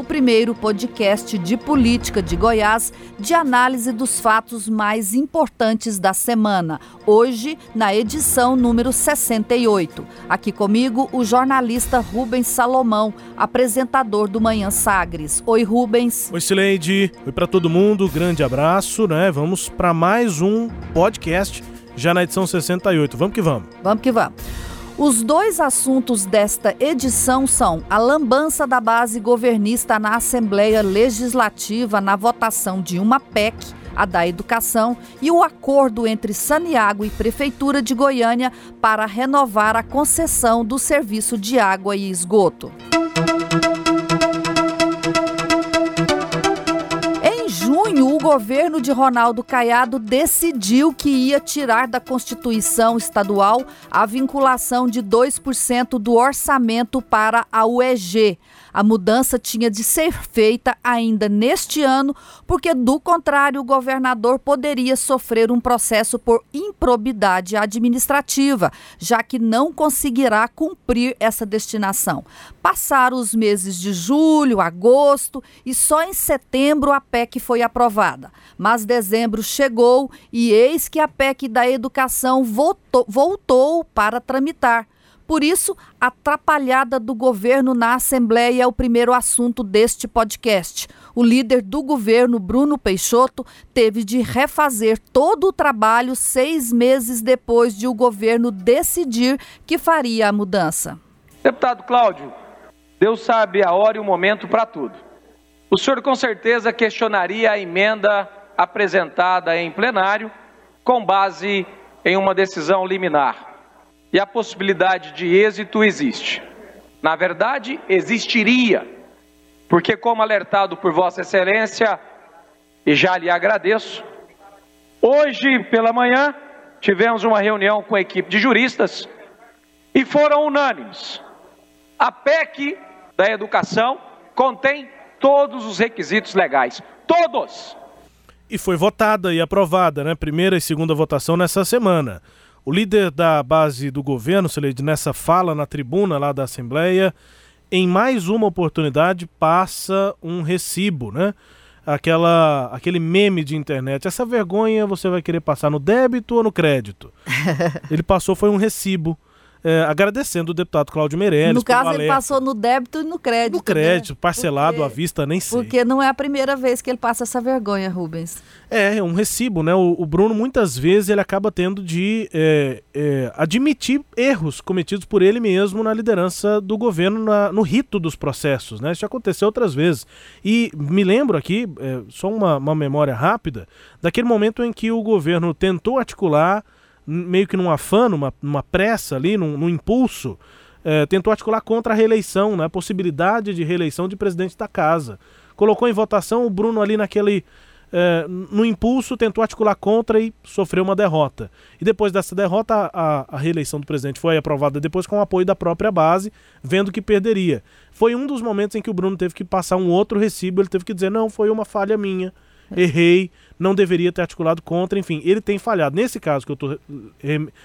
o primeiro podcast de política de Goiás de análise dos fatos mais importantes da semana. Hoje, na edição número 68. Aqui comigo, o jornalista Rubens Salomão, apresentador do Manhã Sagres. Oi, Rubens. Oi, Sileide. Oi para todo mundo. Grande abraço, né? Vamos para mais um podcast já na edição 68. Vamos que vamos. Vamos que vamos. Os dois assuntos desta edição são a lambança da base governista na Assembleia Legislativa na votação de uma PEC, a da educação, e o acordo entre Saniago e Prefeitura de Goiânia para renovar a concessão do serviço de água e esgoto. Governo de Ronaldo Caiado decidiu que ia tirar da Constituição Estadual a vinculação de 2% do orçamento para a UEG. A mudança tinha de ser feita ainda neste ano, porque, do contrário, o governador poderia sofrer um processo por improbidade administrativa, já que não conseguirá cumprir essa destinação. Passaram os meses de julho, agosto e só em setembro a PEC foi aprovada. Mas dezembro chegou e eis que a PEC da educação voltou, voltou para tramitar. Por isso, a atrapalhada do governo na Assembleia é o primeiro assunto deste podcast. O líder do governo, Bruno Peixoto, teve de refazer todo o trabalho seis meses depois de o governo decidir que faria a mudança. Deputado Cláudio, Deus sabe a hora e o momento para tudo. O senhor com certeza questionaria a emenda apresentada em plenário com base em uma decisão liminar e a possibilidade de êxito existe. Na verdade, existiria, porque, como alertado por Vossa Excelência, e já lhe agradeço, hoje pela manhã tivemos uma reunião com a equipe de juristas e foram unânimes. A PEC da educação contém todos os requisitos legais, todos. E foi votada e aprovada, né? Primeira e segunda votação nessa semana. O líder da base do governo, Celede, nessa fala na tribuna lá da Assembleia, em mais uma oportunidade passa um recibo, né? Aquela, aquele meme de internet. Essa vergonha você vai querer passar no débito ou no crédito? Ele passou foi um recibo é, agradecendo o deputado Cláudio Meirelles. No caso, ele passou no débito e no crédito. No crédito, né? parcelado porque, à vista, nem sei. Porque não é a primeira vez que ele passa essa vergonha, Rubens. É, é um recibo, né? O, o Bruno, muitas vezes, ele acaba tendo de é, é, admitir erros cometidos por ele mesmo na liderança do governo, na, no rito dos processos, né? Isso já aconteceu outras vezes. E me lembro aqui, é, só uma, uma memória rápida, daquele momento em que o governo tentou articular meio que num afã, numa, numa pressa ali, num, num impulso, é, tentou articular contra a reeleição, né, a possibilidade de reeleição de presidente da casa. Colocou em votação o Bruno ali naquele. É, no impulso, tentou articular contra e sofreu uma derrota. E depois dessa derrota, a, a reeleição do presidente foi aprovada depois com o apoio da própria base, vendo que perderia. Foi um dos momentos em que o Bruno teve que passar um outro recibo, ele teve que dizer: não, foi uma falha minha errei, não deveria ter articulado contra, enfim, ele tem falhado. Nesse caso que eu estou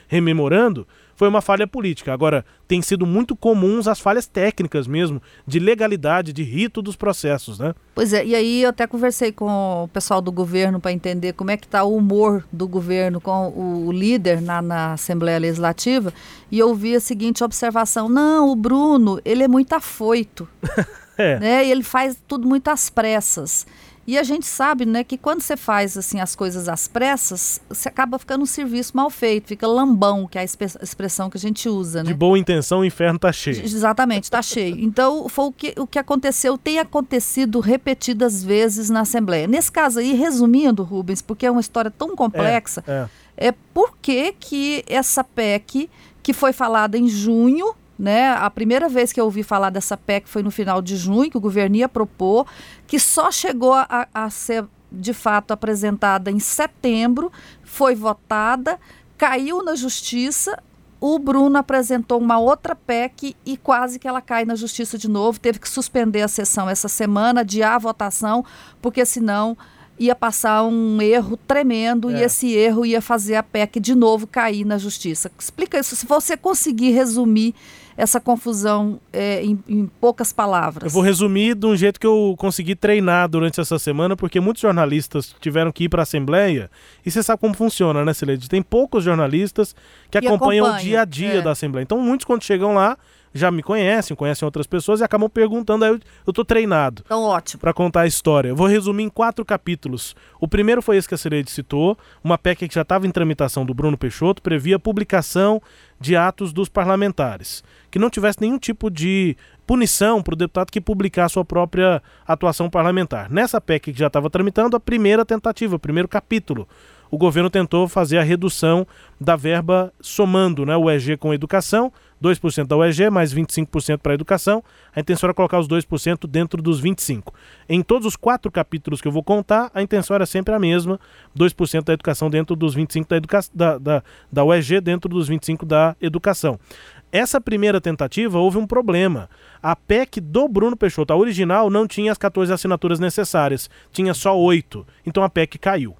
rememorando, foi uma falha política. Agora, tem sido muito comuns as falhas técnicas mesmo, de legalidade, de rito dos processos, né? Pois é, e aí eu até conversei com o pessoal do governo para entender como é que está o humor do governo com o líder na, na Assembleia Legislativa, e eu vi a seguinte observação, não, o Bruno, ele é muito afoito, é. né? E ele faz tudo muito às pressas. E a gente sabe, né, que quando você faz assim as coisas às pressas, você acaba ficando um serviço mal feito, fica lambão, que é a expressão que a gente usa, né? De boa intenção, o inferno tá cheio. Exatamente, tá cheio. Então, foi o que, o que aconteceu, tem acontecido repetidas vezes na Assembleia. Nesse caso aí, resumindo, Rubens, porque é uma história tão complexa, é, é. é por que que essa PEC, que foi falada em junho, né? A primeira vez que eu ouvi falar dessa PEC foi no final de junho, que o governo ia propor, que só chegou a, a ser de fato apresentada em setembro, foi votada, caiu na justiça, o Bruno apresentou uma outra PEC e quase que ela cai na justiça de novo. Teve que suspender a sessão essa semana, adiar a votação, porque senão ia passar um erro tremendo é. e esse erro ia fazer a PEC de novo cair na justiça. Explica isso, se você conseguir resumir essa confusão é, em, em, poucas palavras. Eu vou resumir de um jeito que eu consegui treinar durante essa semana, porque muitos jornalistas tiveram que ir para a Assembleia e você sabe como funciona, né, Celede? Tem poucos jornalistas que acompanham acompanha, o dia a dia é. da Assembleia. Então, muitos, quando chegam lá, já me conhecem, conhecem outras pessoas e acabam perguntando, aí eu, eu tô treinado. Então, ótimo. Para contar a história. Eu vou resumir em quatro capítulos. O primeiro foi esse que a Cireide citou, uma PEC que já estava em tramitação do Bruno Peixoto, previa a publicação de atos dos parlamentares, que não tivesse nenhum tipo de punição para o deputado que publicar sua própria atuação parlamentar. Nessa PEC que já estava tramitando, a primeira tentativa, o primeiro capítulo o governo tentou fazer a redução da verba somando né, o EG com educação, 2% da UEG mais 25% para a educação. A intenção era colocar os 2% dentro dos 25%. Em todos os quatro capítulos que eu vou contar, a intenção era sempre a mesma: 2% da educação dentro dos 25% da, educa da, da, da UEG dentro dos 25% da educação. Essa primeira tentativa houve um problema. A PEC do Bruno Peixoto, a original, não tinha as 14 assinaturas necessárias, tinha só 8. Então a PEC caiu.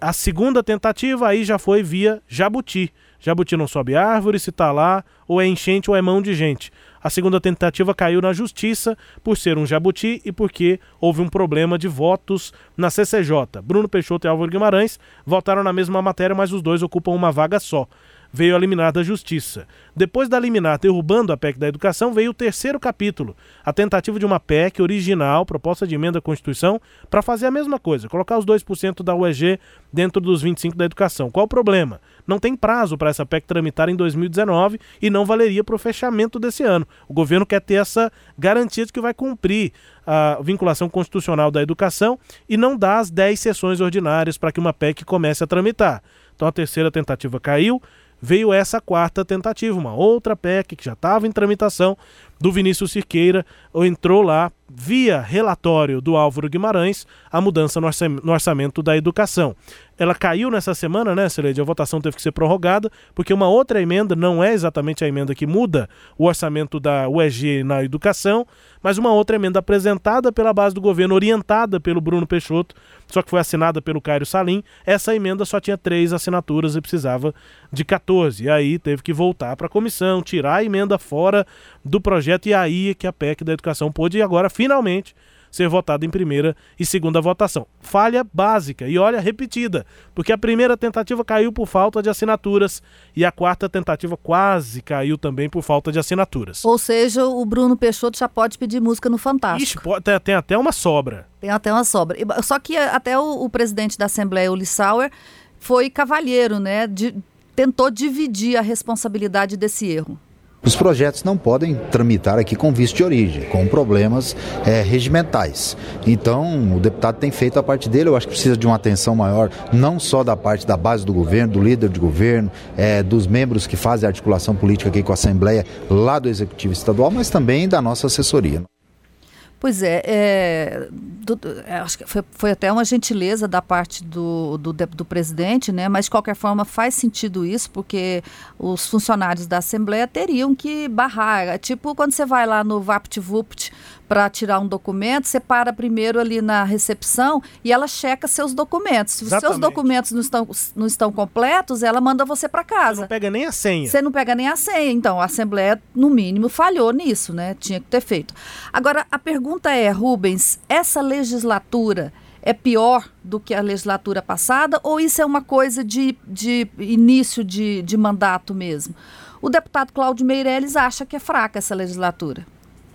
A segunda tentativa aí já foi via Jabuti. Jabuti não sobe árvore, se tá lá, ou é enchente ou é mão de gente. A segunda tentativa caiu na justiça por ser um jabuti e porque houve um problema de votos na CCJ. Bruno Peixoto e Álvaro Guimarães votaram na mesma matéria, mas os dois ocupam uma vaga só veio a liminar da Justiça. Depois da liminar derrubando a PEC da Educação, veio o terceiro capítulo, a tentativa de uma PEC original, proposta de emenda à Constituição, para fazer a mesma coisa, colocar os 2% da UEG dentro dos 25% da educação. Qual o problema? Não tem prazo para essa PEC tramitar em 2019 e não valeria para o fechamento desse ano. O governo quer ter essa garantia de que vai cumprir a vinculação constitucional da educação e não dá as 10 sessões ordinárias para que uma PEC comece a tramitar. Então a terceira tentativa caiu, veio essa quarta tentativa, uma outra PEC que já estava em tramitação do Vinícius Cirqueira, entrou lá via relatório do Álvaro Guimarães a mudança no orçamento da educação. Ela caiu nessa semana, né, Celede? A votação teve que ser prorrogada, porque uma outra emenda, não é exatamente a emenda que muda o orçamento da UEG na educação, mas uma outra emenda apresentada pela base do governo, orientada pelo Bruno Peixoto, só que foi assinada pelo Cairo Salim. Essa emenda só tinha três assinaturas e precisava de 14. E aí teve que voltar para a comissão, tirar a emenda fora do projeto, e aí é que a PEC da educação pôde agora finalmente ser votada em primeira e segunda votação. Falha básica e olha repetida, porque a primeira tentativa caiu por falta de assinaturas e a quarta tentativa quase caiu também por falta de assinaturas. Ou seja, o Bruno Peixoto já pode pedir música no Fantástico. Ixi, tem, até uma sobra. Tem até uma sobra. Só que até o, o presidente da Assembleia, o Lissauer, foi cavalheiro, né? De, tentou dividir a responsabilidade desse erro. Os projetos não podem tramitar aqui com visto de origem, com problemas é, regimentais. Então, o deputado tem feito a parte dele, eu acho que precisa de uma atenção maior, não só da parte da base do governo, do líder de governo, é, dos membros que fazem a articulação política aqui com a Assembleia, lá do Executivo Estadual, mas também da nossa assessoria. Pois é, é, do, é, acho que foi, foi, até uma gentileza da parte do, do, do, presidente, né? mas de qualquer forma faz sentido isso, porque os funcionários da Assembleia teriam que barrar. É tipo quando você vai lá no VaptVupt para tirar um documento, você para primeiro ali na recepção e ela checa seus documentos. Se os seus documentos não estão, não estão completos, ela manda você para casa. Você não pega nem a senha. Você não pega nem a senha. Então, a Assembleia, no mínimo, falhou nisso, né? Tinha que ter feito. Agora, a pergunta é, Rubens, essa legislatura é pior do que a legislatura passada ou isso é uma coisa de, de início de, de mandato mesmo? O deputado Cláudio Meirelles acha que é fraca essa legislatura.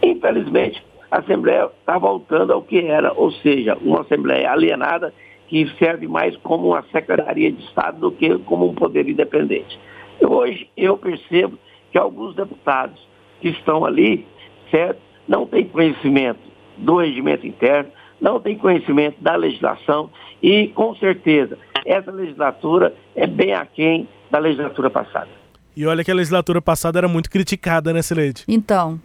Infelizmente, a Assembleia está voltando ao que era, ou seja, uma Assembleia alienada que serve mais como uma Secretaria de Estado do que como um poder independente. Hoje eu percebo que alguns deputados que estão ali, certo, não têm conhecimento do regimento interno, não têm conhecimento da legislação e, com certeza, essa legislatura é bem aquém da legislatura passada. E olha que a legislatura passada era muito criticada, né, Sileide? Então,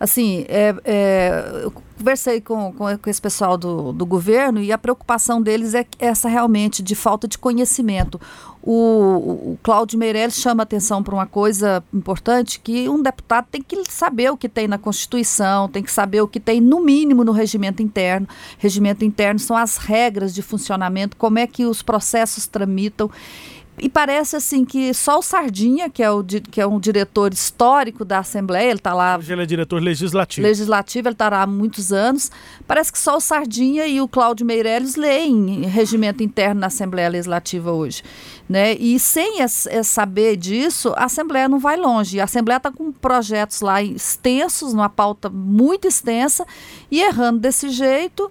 Assim, é, é, eu conversei com, com, esse pessoal do, do governo e a preocupação deles é essa realmente de falta de conhecimento. O, o Cláudio Meirelles chama atenção para uma coisa importante, que um deputado tem que saber o que tem na Constituição, tem que saber o que tem, no mínimo, no regimento interno. Regimento interno são as regras de funcionamento, como é que os processos tramitam. E parece assim que só o Sardinha, que é, o, que é um diretor histórico da Assembleia, ele está lá. Hoje ele é diretor legislativo. Legislativo, ele está lá há muitos anos. Parece que só o Sardinha e o Cláudio Meirelles leem regimento interno na Assembleia Legislativa hoje. Né? E sem es, es saber disso, a Assembleia não vai longe. A Assembleia está com projetos lá extensos, numa pauta muito extensa, e errando desse jeito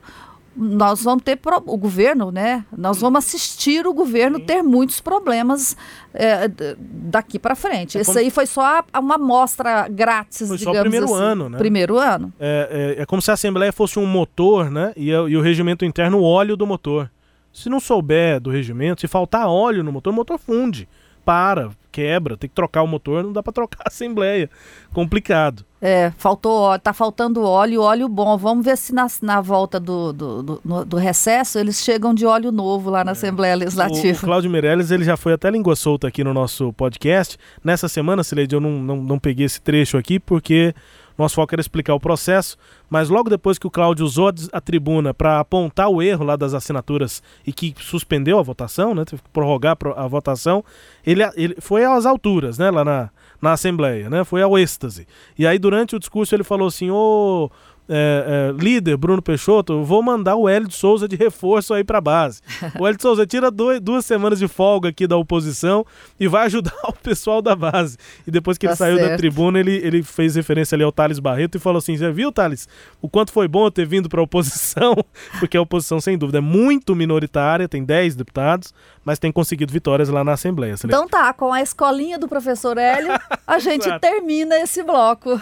nós vamos ter pro, o governo, né? Nós vamos assistir o governo Sim. ter muitos problemas é, daqui para frente. É Isso como... aí foi só uma amostra grátis, foi digamos só o primeiro assim. ano, né? Primeiro ano. É, é, é, como se a Assembleia fosse um motor, né? E, e o regimento interno o óleo do motor. Se não souber do regimento, se faltar óleo no motor, o motor funde para, quebra, tem que trocar o motor, não dá para trocar a assembleia. Complicado. É, faltou óleo, tá faltando óleo, óleo bom. Vamos ver se na, na volta do, do, do, do recesso eles chegam de óleo novo lá na é. Assembleia Legislativa. O, o Cláudio Meirelles, ele já foi até língua solta aqui no nosso podcast. Nessa semana, Sileide, eu não, não, não peguei esse trecho aqui porque nosso foco era explicar o processo, mas logo depois que o Cláudio usou a tribuna para apontar o erro lá das assinaturas e que suspendeu a votação, né, teve que prorrogar a votação, ele, ele foi às alturas, né, lá na, na Assembleia, né, foi ao êxtase. E aí durante o discurso ele falou assim, ô... Oh, é, é, líder Bruno Peixoto, vou mandar o Hélio de Souza de reforço aí para base. O Hélio de Souza tira dois, duas semanas de folga aqui da oposição e vai ajudar o pessoal da base. E depois que tá ele saiu certo. da tribuna, ele, ele fez referência ali ao Thales Barreto e falou assim: Você viu, Thales, o quanto foi bom eu ter vindo para a oposição? Porque a oposição, sem dúvida, é muito minoritária, tem 10 deputados, mas tem conseguido vitórias lá na Assembleia. Então tá, com a escolinha do professor Hélio, a gente termina esse bloco.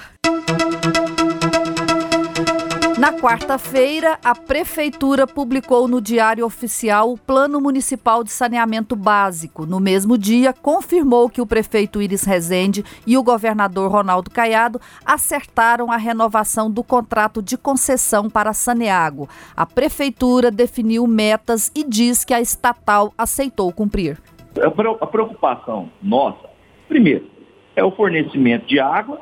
Na quarta-feira, a Prefeitura publicou no Diário Oficial o Plano Municipal de Saneamento Básico. No mesmo dia, confirmou que o prefeito Iris Rezende e o governador Ronaldo Caiado acertaram a renovação do contrato de concessão para Saneago. A Prefeitura definiu metas e diz que a estatal aceitou cumprir. A preocupação nossa, primeiro, é o fornecimento de água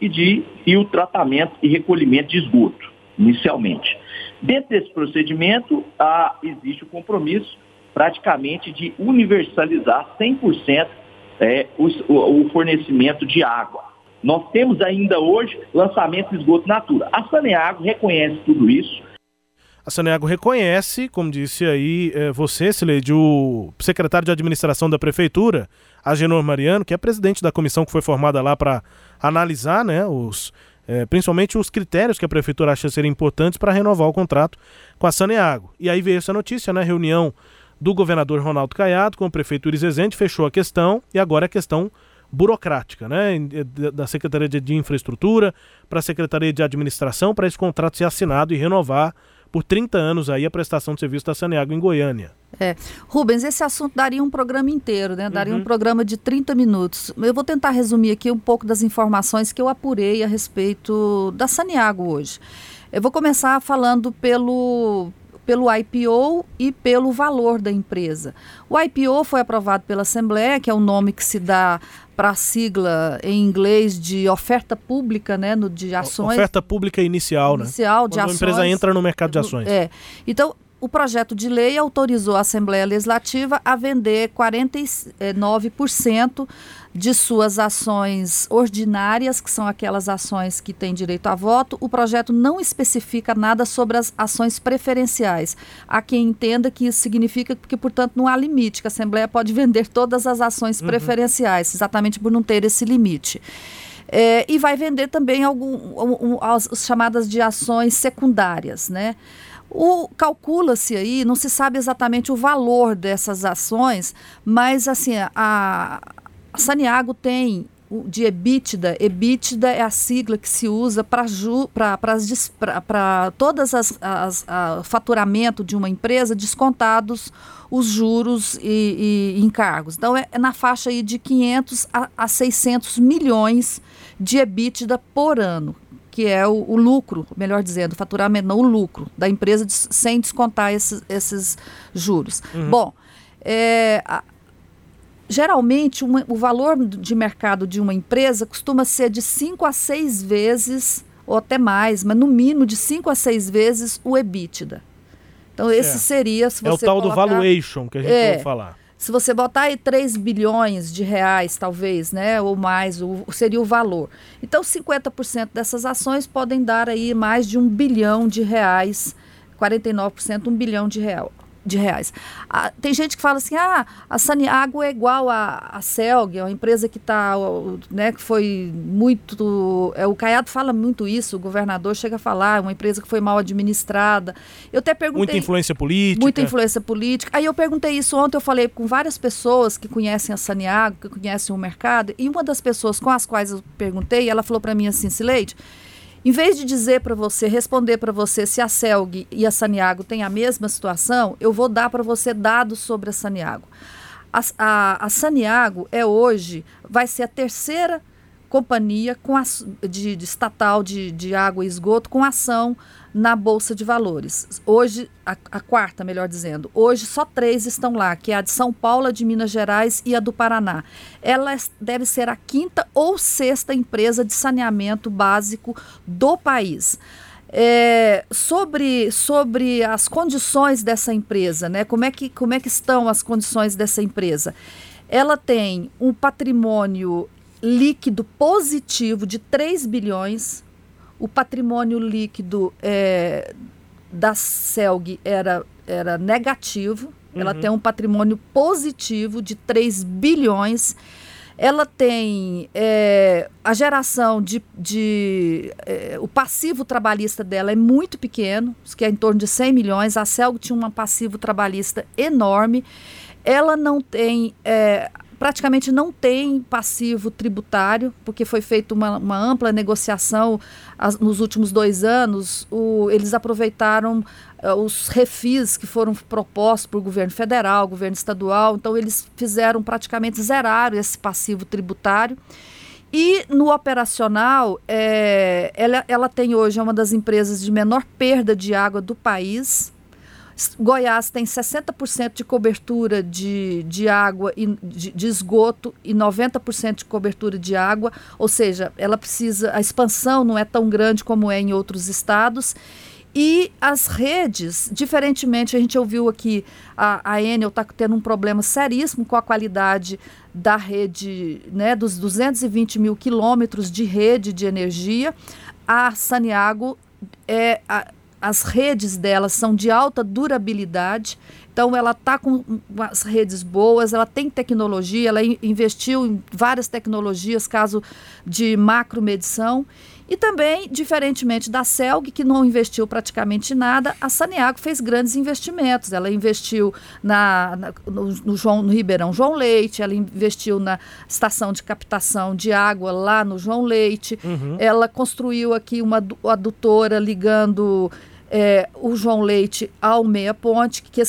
e, de, e o tratamento e recolhimento de esgoto inicialmente. Dentro desse procedimento, ah, existe o compromisso praticamente de universalizar 100% é, o, o, fornecimento de água. Nós temos ainda hoje lançamento de esgoto natura. A Saneago reconhece tudo isso. A Saneago reconhece, como disse aí é, você, Sileide, o secretário de administração da prefeitura, Agenor Mariano, que é presidente da comissão que foi formada lá para analisar né, os é, principalmente os critérios que a prefeitura acha serem importantes para renovar o contrato com a Saneago. E aí veio essa notícia, né? Reunião do governador Ronaldo Caiado com o prefeito Rezende, fechou a questão e agora é questão burocrática, né? Da Secretaria de Infraestrutura para a Secretaria de Administração para esse contrato ser assinado e renovar por 30 anos aí a prestação de serviço da Saneago em Goiânia. É. Rubens, esse assunto daria um programa inteiro, né? Daria uhum. um programa de 30 minutos. Eu vou tentar resumir aqui um pouco das informações que eu apurei a respeito da Saneago hoje. Eu vou começar falando pelo, pelo IPO e pelo valor da empresa. O IPO foi aprovado pela Assembleia, que é o nome que se dá para a sigla em inglês de oferta pública, né, no, de ações. Oferta pública inicial, né? Inicial de Quando ações. a empresa entra no mercado de ações. É. Então, o projeto de lei autorizou a Assembleia Legislativa a vender 49% de suas ações ordinárias, que são aquelas ações que têm direito a voto. O projeto não especifica nada sobre as ações preferenciais. Há quem entenda que isso significa que, portanto, não há limite, que a Assembleia pode vender todas as ações uhum. preferenciais, exatamente por não ter esse limite. É, e vai vender também algum, um, um, as, as chamadas de ações secundárias, né? O calcula-se aí, não se sabe exatamente o valor dessas ações, mas assim, a, a Saniago tem de EBITDA, EBITDA é a sigla que se usa para todas as, as a, faturamento de uma empresa descontados os juros e, e encargos. Então é, é, na faixa aí de 500 a, a 600 milhões de EBITDA por ano que é o, o lucro, melhor dizendo, o faturamento, não o lucro da empresa de, sem descontar esses, esses juros. Uhum. Bom, é, a, geralmente uma, o valor de mercado de uma empresa costuma ser de 5 a 6 vezes, ou até mais, mas no mínimo de 5 a 6 vezes o EBITDA. Então, esse seria, se você É o tal colocar, do valuation que a gente é, vai falar. Se você botar aí 3 bilhões de reais, talvez, né, ou mais, o, seria o valor. Então, 50% dessas ações podem dar aí mais de um bilhão de reais, 49%, um bilhão de real, de reais. Ah, tem gente que fala assim, ah, a Saniago é igual a, a Celg, é uma empresa que está, né, que foi muito, é, o Caiado fala muito isso, o governador chega a falar, é uma empresa que foi mal administrada. Eu até perguntei... Muita influência política. Muita influência política. Aí eu perguntei isso ontem, eu falei com várias pessoas que conhecem a Saniago, que conhecem o mercado, e uma das pessoas com as quais eu perguntei, ela falou para mim assim, Sileide, em vez de dizer para você, responder para você se a Celg e a Saniago têm a mesma situação, eu vou dar para você dados sobre a Saniago. A, a, a Saniago é hoje, vai ser a terceira companhia com a, de, de estatal de, de água e esgoto com ação na Bolsa de Valores. Hoje, a, a, quarta, melhor dizendo, hoje só três estão lá, que é a de São Paulo, a de Minas Gerais e a do Paraná. Ela deve ser a quinta ou sexta empresa de saneamento básico do país. É, sobre, sobre as condições dessa empresa, né? Como é, que, como é que estão as condições dessa empresa? Ela tem um patrimônio líquido positivo de 3 bilhões o patrimônio líquido é, da CELG era, era negativo, uhum. ela tem um patrimônio positivo de 3 bilhões. Ela tem é, a geração de. de é, o passivo trabalhista dela é muito pequeno, que é em torno de 100 milhões. A CELG tinha um passivo trabalhista enorme. Ela não tem é, praticamente não tem passivo tributário, porque foi feita uma, uma ampla negociação as, nos últimos dois anos. O, eles aproveitaram uh, os refis que foram propostos por governo federal, governo estadual, então eles fizeram praticamente zerar esse passivo tributário. E no operacional, é, ela, ela tem hoje é uma das empresas de menor perda de água do país Goiás tem 60% de cobertura de, de água e de, de esgoto e 90% de cobertura de água, ou seja, ela precisa, a expansão não é tão grande como é em outros estados. E as redes, diferentemente, a gente ouviu aqui, a, a Enel está tendo um problema seríssimo com a qualidade da rede, né, dos 220 mil quilômetros de rede de energia. A Saniago é, a, as redes delas são de alta durabilidade, então ela está com as redes boas, ela tem tecnologia, ela investiu em várias tecnologias, caso de macromedição. E também, diferentemente da Celg, que não investiu praticamente nada, a Saneago fez grandes investimentos. Ela investiu na, na no, no, João, no Ribeirão João Leite, ela investiu na estação de captação de água lá no João Leite, uhum. ela construiu aqui uma adutora ligando é, o João Leite ao Meia Ponte, que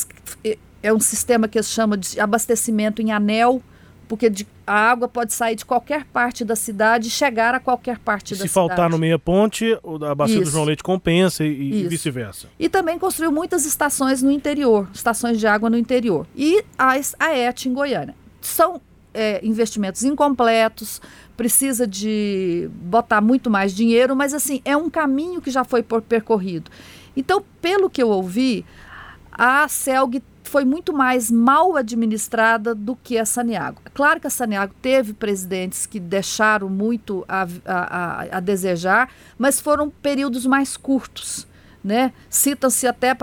é um sistema que eles chamam de abastecimento em anel, porque de, a água pode sair de qualquer parte da cidade e chegar a qualquer parte e da se cidade. Se faltar no Meia Ponte, a bacia Isso. do João Leite compensa e, e vice-versa. E também construiu muitas estações no interior, estações de água no interior. E a, a ET em Goiânia. São é, investimentos incompletos, precisa de botar muito mais dinheiro, mas assim, é um caminho que já foi percorrido. Então, pelo que eu ouvi, a CELG foi muito mais mal administrada do que a Saniago. Claro que a Saniago teve presidentes que deixaram muito a, a, a desejar, mas foram períodos mais curtos. Né? Citam-se até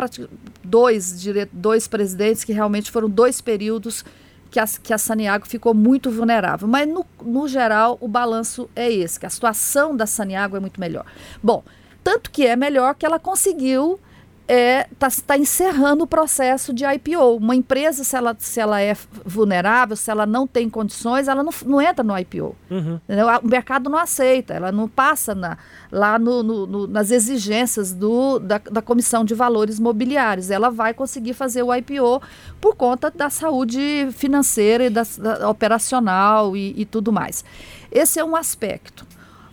dois, dois presidentes que realmente foram dois períodos que a, que a Saniago ficou muito vulnerável. Mas, no, no geral, o balanço é esse, que a situação da Saniago é muito melhor. Bom, tanto que é melhor que ela conseguiu é, tá, tá, encerrando o processo de IPO. Uma empresa, se ela, se ela é vulnerável, se ela não tem condições, ela não, não entra no IPO. Uhum. O mercado não aceita, ela não passa na, lá no, no, no, nas exigências do, da, da Comissão de Valores Mobiliários. Ela vai conseguir fazer o IPO por conta da saúde financeira e da, da operacional e, e tudo mais. Esse é um aspecto.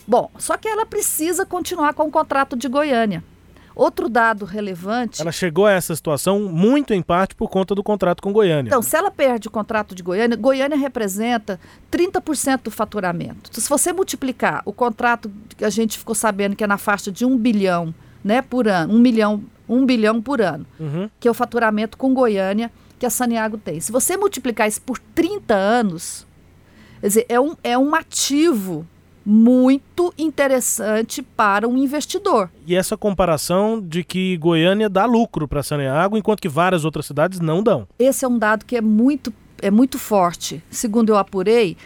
Bom, só que ela precisa continuar com o contrato de Goiânia. Outro dado relevante. Ela chegou a essa situação muito em parte por conta do contrato com Goiânia. Então, se ela perde o contrato de Goiânia, Goiânia representa 30% do faturamento. Então, se você multiplicar o contrato que a gente ficou sabendo que é na faixa de um bilhão né, por ano, um milhão, um bilhão por ano, uhum. que é o faturamento com Goiânia que a Saniago tem. Se você multiplicar isso por 30 anos, quer dizer, é um, é um ativo muito interessante para um investidor. E essa comparação de que Goiânia dá lucro para Saneago, enquanto que várias outras cidades não dão. Esse é um dado que é muito, é muito forte. Segundo eu apurei,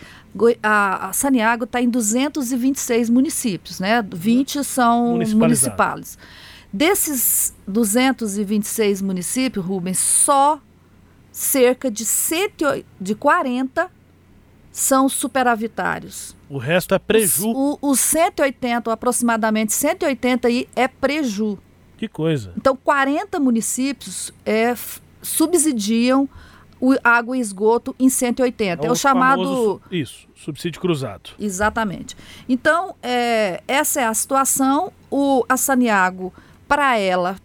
a, Saneago está em 226 municípios, né? 20 são municipais. Desses 226 municípios, Rubens, só cerca de, 100, de 40 são superavitários. O resto é preju. Os, os 180, aproximadamente 180 aí é preju. Que coisa. Então, 40 municípios é, subsidiam o água e esgoto em 180. É, é o, o chamado. Famoso, isso, subsídio cruzado. Exatamente. Então, é, essa é a situação. O, a Saniago, para ela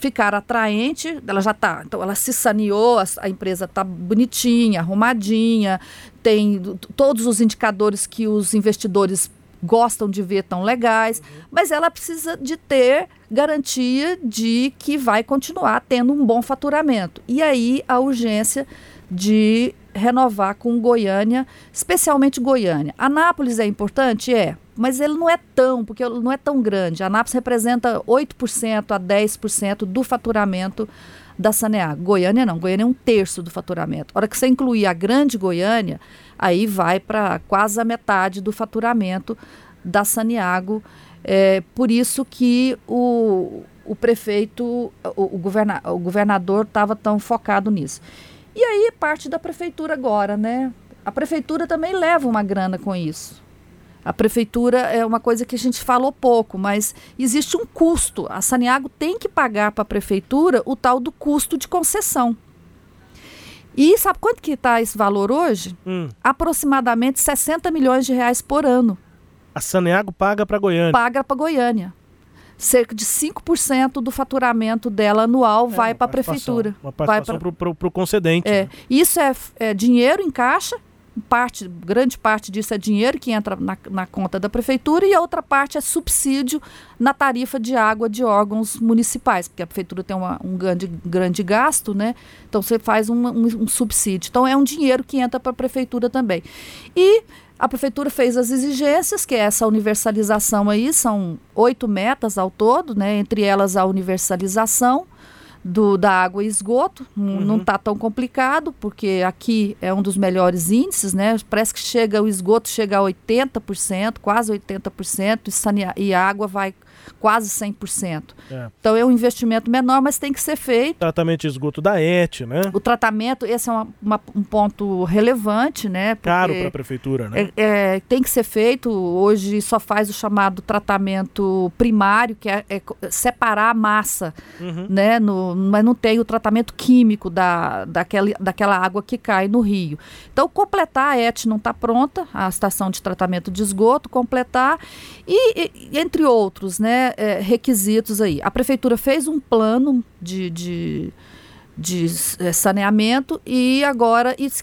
ficar atraente, ela já está. Então, ela se saneou, a, a empresa está bonitinha, arrumadinha, tem todos os indicadores que os investidores gostam de ver tão legais, uhum. mas ela precisa de ter garantia de que vai continuar tendo um bom faturamento. E aí a urgência de renovar com Goiânia, especialmente Goiânia. Anápolis é importante? É, mas ele não é tão, porque não é tão grande. Anápolis representa 8% a 10% do faturamento da Saneago. Goiânia não, Goiânia é um terço do faturamento. A hora que você incluir a grande Goiânia, aí vai para quase a metade do faturamento da Saneago. É, por isso que o, o prefeito, o, o, governa, o governador estava tão focado nisso. E aí parte da prefeitura agora, né? A prefeitura também leva uma grana com isso. A prefeitura é uma coisa que a gente falou pouco, mas existe um custo. A Saniago tem que pagar para a prefeitura o tal do custo de concessão. E sabe quanto que está esse valor hoje? Hum. Aproximadamente 60 milhões de reais por ano. A Saneago paga para Goiânia? Paga para Goiânia. Cerca de 5% do faturamento dela anual é, vai para a prefeitura. Uma participação para o concedente. É. Né? Isso é, é dinheiro em caixa parte, grande parte disso é dinheiro que entra na, na, conta da prefeitura e a outra parte é subsídio na tarifa de água de órgãos municipais, porque a prefeitura tem uma, um grande, grande gasto, né? Então você faz um, um, um subsídio. Então é um dinheiro que entra para a prefeitura também. E a prefeitura fez as exigências, que é essa universalização aí, são oito metas ao todo, né? Entre elas a universalização do, da água e esgoto. Uhum. Não está tão complicado, porque aqui é um dos melhores índices, né? Parece que chega o esgoto chega a 80%, quase 80%, e, e a água vai quase 100%. É. Então é um investimento menor, mas tem que ser feito. Tratamento de esgoto da ET, né? O tratamento, esse é uma, uma, um ponto relevante, né? Caro para a prefeitura, né? É, é, tem que ser feito. Hoje só faz o chamado tratamento primário, que é, é separar a massa, uhum. né? No, mas não tem o tratamento químico da, daquela, daquela água que cai no rio. Então, completar a ET não está pronta, a estação de tratamento de esgoto, completar, e, e entre outros, né? Né, é, requisitos aí. A prefeitura fez um plano de, de, de é, saneamento e agora isso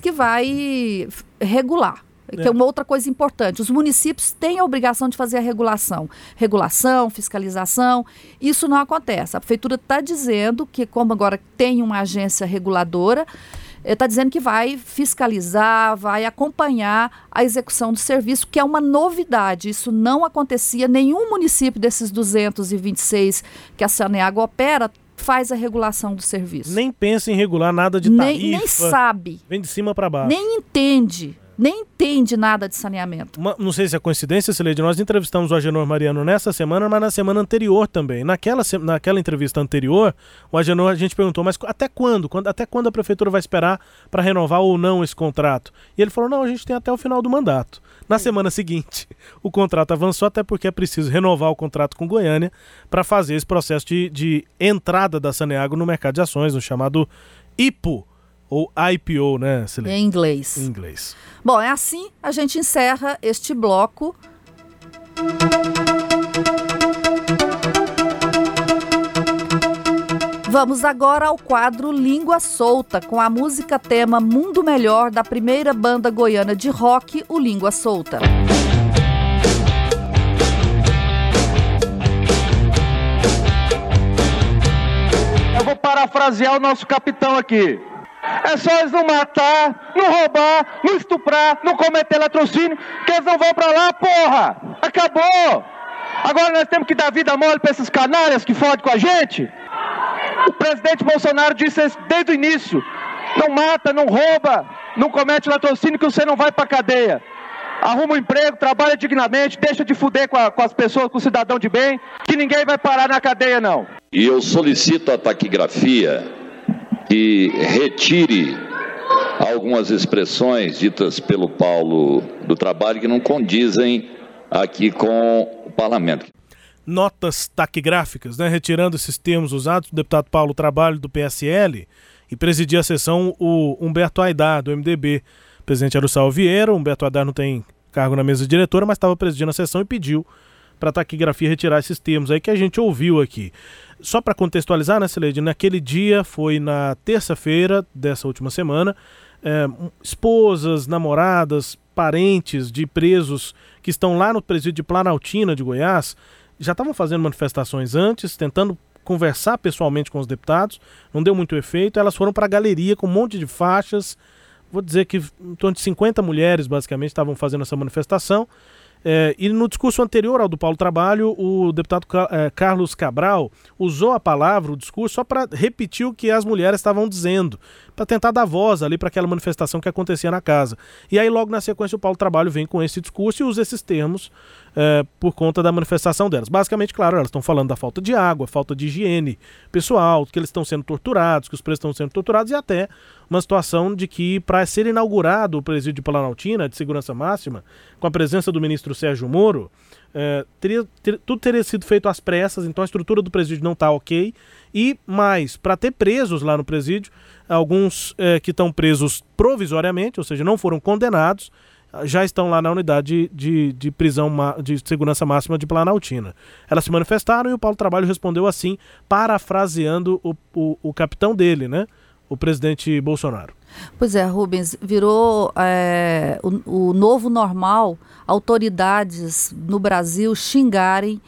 que vai regular. Que é. é uma outra coisa importante. Os municípios têm a obrigação de fazer a regulação. Regulação, fiscalização. Isso não acontece. A prefeitura está dizendo que, como agora tem uma agência reguladora, está dizendo que vai fiscalizar, vai acompanhar a execução do serviço, que é uma novidade. Isso não acontecia. Nenhum município desses 226 que a Saneago opera faz a regulação do serviço. Nem pensa em regular nada de tarifa. Nem, nem sabe. Vem de cima para baixo. Nem entende nem entende nada de saneamento. Uma, não sei se é coincidência, Sileide, nós entrevistamos o Agenor Mariano nessa semana, mas na semana anterior também. Naquela, naquela entrevista anterior, o Agenor, a gente perguntou, mas até quando? quando até quando a prefeitura vai esperar para renovar ou não esse contrato? E ele falou, não, a gente tem até o final do mandato. Na semana seguinte, o contrato avançou, até porque é preciso renovar o contrato com Goiânia para fazer esse processo de, de entrada da Saneago no mercado de ações, o chamado IPO, ou IPO, né, Em inglês. Em inglês. Bom, é assim a gente encerra este bloco Vamos agora ao quadro Língua Solta, com a música tema Mundo Melhor da primeira banda goiana de rock, o Língua Solta. Eu vou parafrasear o nosso capitão aqui. É só eles não matar, não roubar, não estuprar, não cometer latrocínio, que eles não vão pra lá, porra! Acabou! Agora nós temos que dar vida mole pra esses canalhas que fodem com a gente? O presidente Bolsonaro disse desde o início. Não mata, não rouba, não comete latrocínio que você não vai para cadeia. Arruma um emprego, trabalha dignamente, deixa de fuder com, a, com, as pessoas, com o cidadão de bem, que ninguém vai parar na cadeia, não. E eu solicito a taquigrafia que retire algumas expressões ditas pelo Paulo do Trabalho que não condizem aqui com o parlamento notas taquigráficas, né, retirando esses termos usados, o deputado Paulo Trabalho do PSL e presidia a sessão o Humberto Aidar, do MDB. O presidente era o Sal Vieira, o Humberto Aidar não tem cargo na mesa diretora, mas estava presidindo a sessão e pediu para a taquigrafia retirar esses termos aí que a gente ouviu aqui. Só para contextualizar, né, Celede, naquele dia foi na terça-feira dessa última semana, é, esposas, namoradas, parentes de presos que estão lá no presídio de Planaltina de Goiás já estavam fazendo manifestações antes, tentando conversar pessoalmente com os deputados, não deu muito efeito. Elas foram para a galeria com um monte de faixas. Vou dizer que em torno de 50 mulheres, basicamente, estavam fazendo essa manifestação. É, e no discurso anterior ao do Paulo Trabalho, o deputado é, Carlos Cabral usou a palavra, o discurso, só para repetir o que as mulheres estavam dizendo, para tentar dar voz ali para aquela manifestação que acontecia na casa. E aí, logo na sequência, o Paulo Trabalho vem com esse discurso e usa esses termos é, por conta da manifestação delas. Basicamente, claro, elas estão falando da falta de água, falta de higiene pessoal, que eles estão sendo torturados, que os presos estão sendo torturados e até uma situação de que, para ser inaugurado o presídio de Planaltina, de segurança máxima, com a presença do ministro Sérgio Moro, é, teria, ter, tudo teria sido feito às pressas, então a estrutura do presídio não está ok. E mais, para ter presos lá no presídio, alguns é, que estão presos provisoriamente, ou seja, não foram condenados, já estão lá na unidade de, de prisão de segurança máxima de Planaltina. Elas se manifestaram e o Paulo Trabalho respondeu assim, parafraseando o, o, o capitão dele, né? O presidente Bolsonaro. Pois é, Rubens, virou é, o, o novo normal autoridades no Brasil xingarem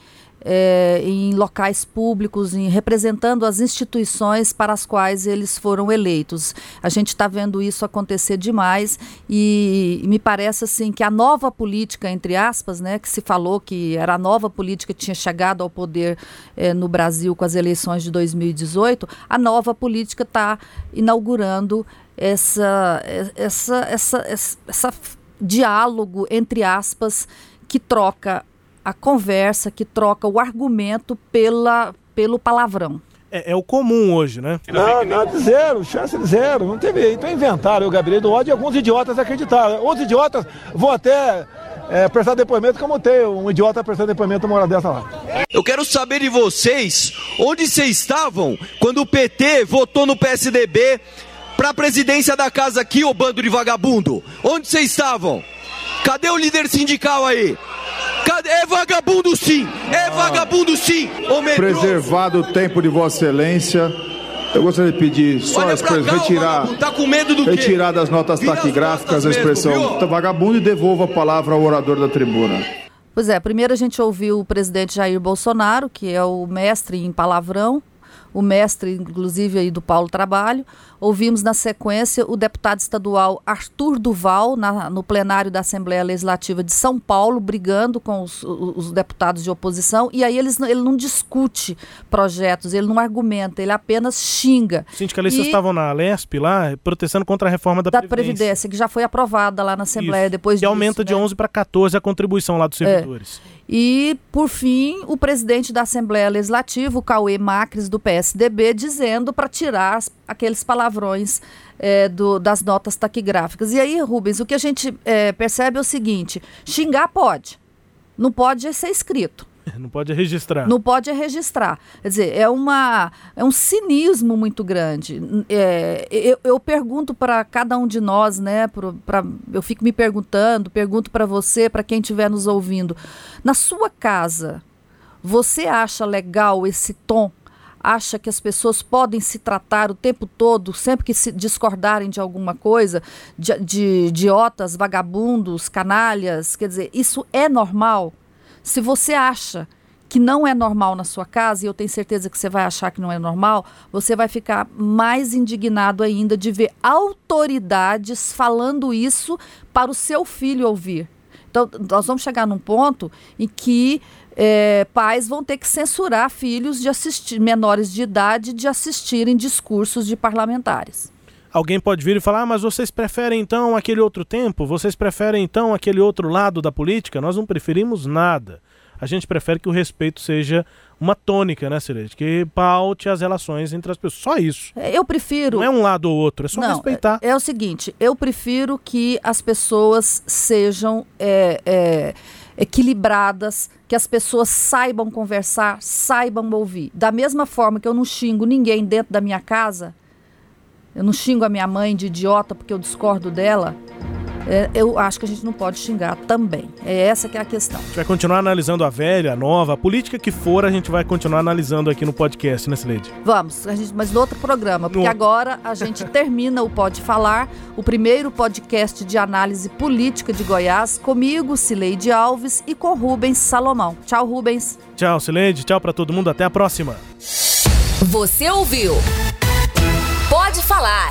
é, em locais públicos, em, representando as instituições para as quais eles foram eleitos. A gente está vendo isso acontecer demais e, e, me parece assim que a nova política, entre aspas, né, que se falou que era a nova política que tinha chegado ao poder é, no Brasil com as eleições de 2018, a nova política está inaugurando essa, essa, essa, essa, essa diálogo, entre aspas, que troca a conversa, que troca o argumento pela, pelo palavrão. É, é, o comum hoje, né? Não, nada, zero, chance de zero. Não teve. Então inventaram o Gabriel do ódio e alguns idiotas acreditaram. Outros idiotas vão até é, prestar depoimento, como tem um idiota prestando depoimento uma hora dessa lá. Eu quero saber de vocês, onde vocês estavam quando o PT votou no PSDB para a presidência da casa aqui, ô bando de vagabundo? Onde vocês estavam? Cadê o líder sindical aí? Cadê? É vagabundo sim! É vagabundo sim! Preservado o tempo de Vossa Excelência. Eu gostaria de pedir só a expressão, retirar, tá com medo do retirar das notas taquigráficas a expressão mesmo, vagabundo e devolva a palavra ao orador da tribuna. Pois é, primeiro a gente ouviu o presidente Jair Bolsonaro, que é o mestre em palavrão, o mestre, inclusive, aí do Paulo Trabalho. Ouvimos na sequência o deputado estadual Arthur Duval, na, no plenário da Assembleia Legislativa de São Paulo, brigando com os, os deputados de oposição. E aí eles, ele não discute projetos, ele não argumenta, ele apenas xinga. Os sindicalistas e, estavam na Lesp lá, protestando contra a reforma da, da Previdência. Previdência. que já foi aprovada lá na Assembleia Isso. depois disso. E aumenta de 11 para 14 a contribuição lá dos é. servidores. É. E, por fim, o presidente da Assembleia Legislativa, o Cauê Macris, do PSDB, dizendo para tirar aqueles palavrões é, do, das notas taquigráficas. E aí, Rubens, o que a gente é, percebe é o seguinte: xingar pode, não pode ser escrito. Não pode registrar. Não pode registrar. Quer dizer, é, uma, é um cinismo muito grande. É, eu, eu, pergunto para cada um de nós, né? Pra, pra, eu fico me perguntando, pergunto para você, para quem estiver nos ouvindo. Na sua casa, você acha legal esse tom acha que as pessoas podem se tratar o tempo todo, sempre que se discordarem de alguma coisa, de, de idiotas, vagabundos, canalhas, quer dizer, isso é normal? Se você acha que não é normal na sua casa, e eu tenho certeza que você vai achar que não é normal, você vai ficar mais indignado ainda de ver autoridades falando isso para o seu filho ouvir. Então, nós vamos chegar num ponto em que é, pais vão ter que censurar filhos de assistir, menores de idade de assistirem discursos de parlamentares. Alguém pode vir e falar, ah, mas vocês preferem então aquele outro tempo? Vocês preferem então aquele outro lado da política? Nós não preferimos nada. A gente prefere que o respeito seja uma tônica, né, Celeste? Que paute as relações entre as pessoas. Só isso. É, eu prefiro. Não é um lado ou outro, é só não, respeitar. É, é, o seguinte: eu prefiro que as pessoas sejam. É, é equilibradas, que as pessoas saibam conversar, saibam ouvir. Da mesma forma que eu não xingo ninguém dentro da minha casa, eu não xingo a minha mãe de idiota porque eu discordo dela, é, eu acho que a gente não pode xingar também. É essa que é a questão. A gente vai continuar analisando a velha, a nova, a política que for, a gente vai continuar analisando aqui no podcast, né, Sileide? Vamos, a gente, mas no outro programa, porque no... agora a gente termina o Pode Falar, o primeiro podcast de análise política de Goiás, comigo, Sileide Alves, e com Rubens Salomão. Tchau, Rubens. Tchau, Sileide. Tchau para todo mundo. Até a próxima. Você ouviu? Pode Falar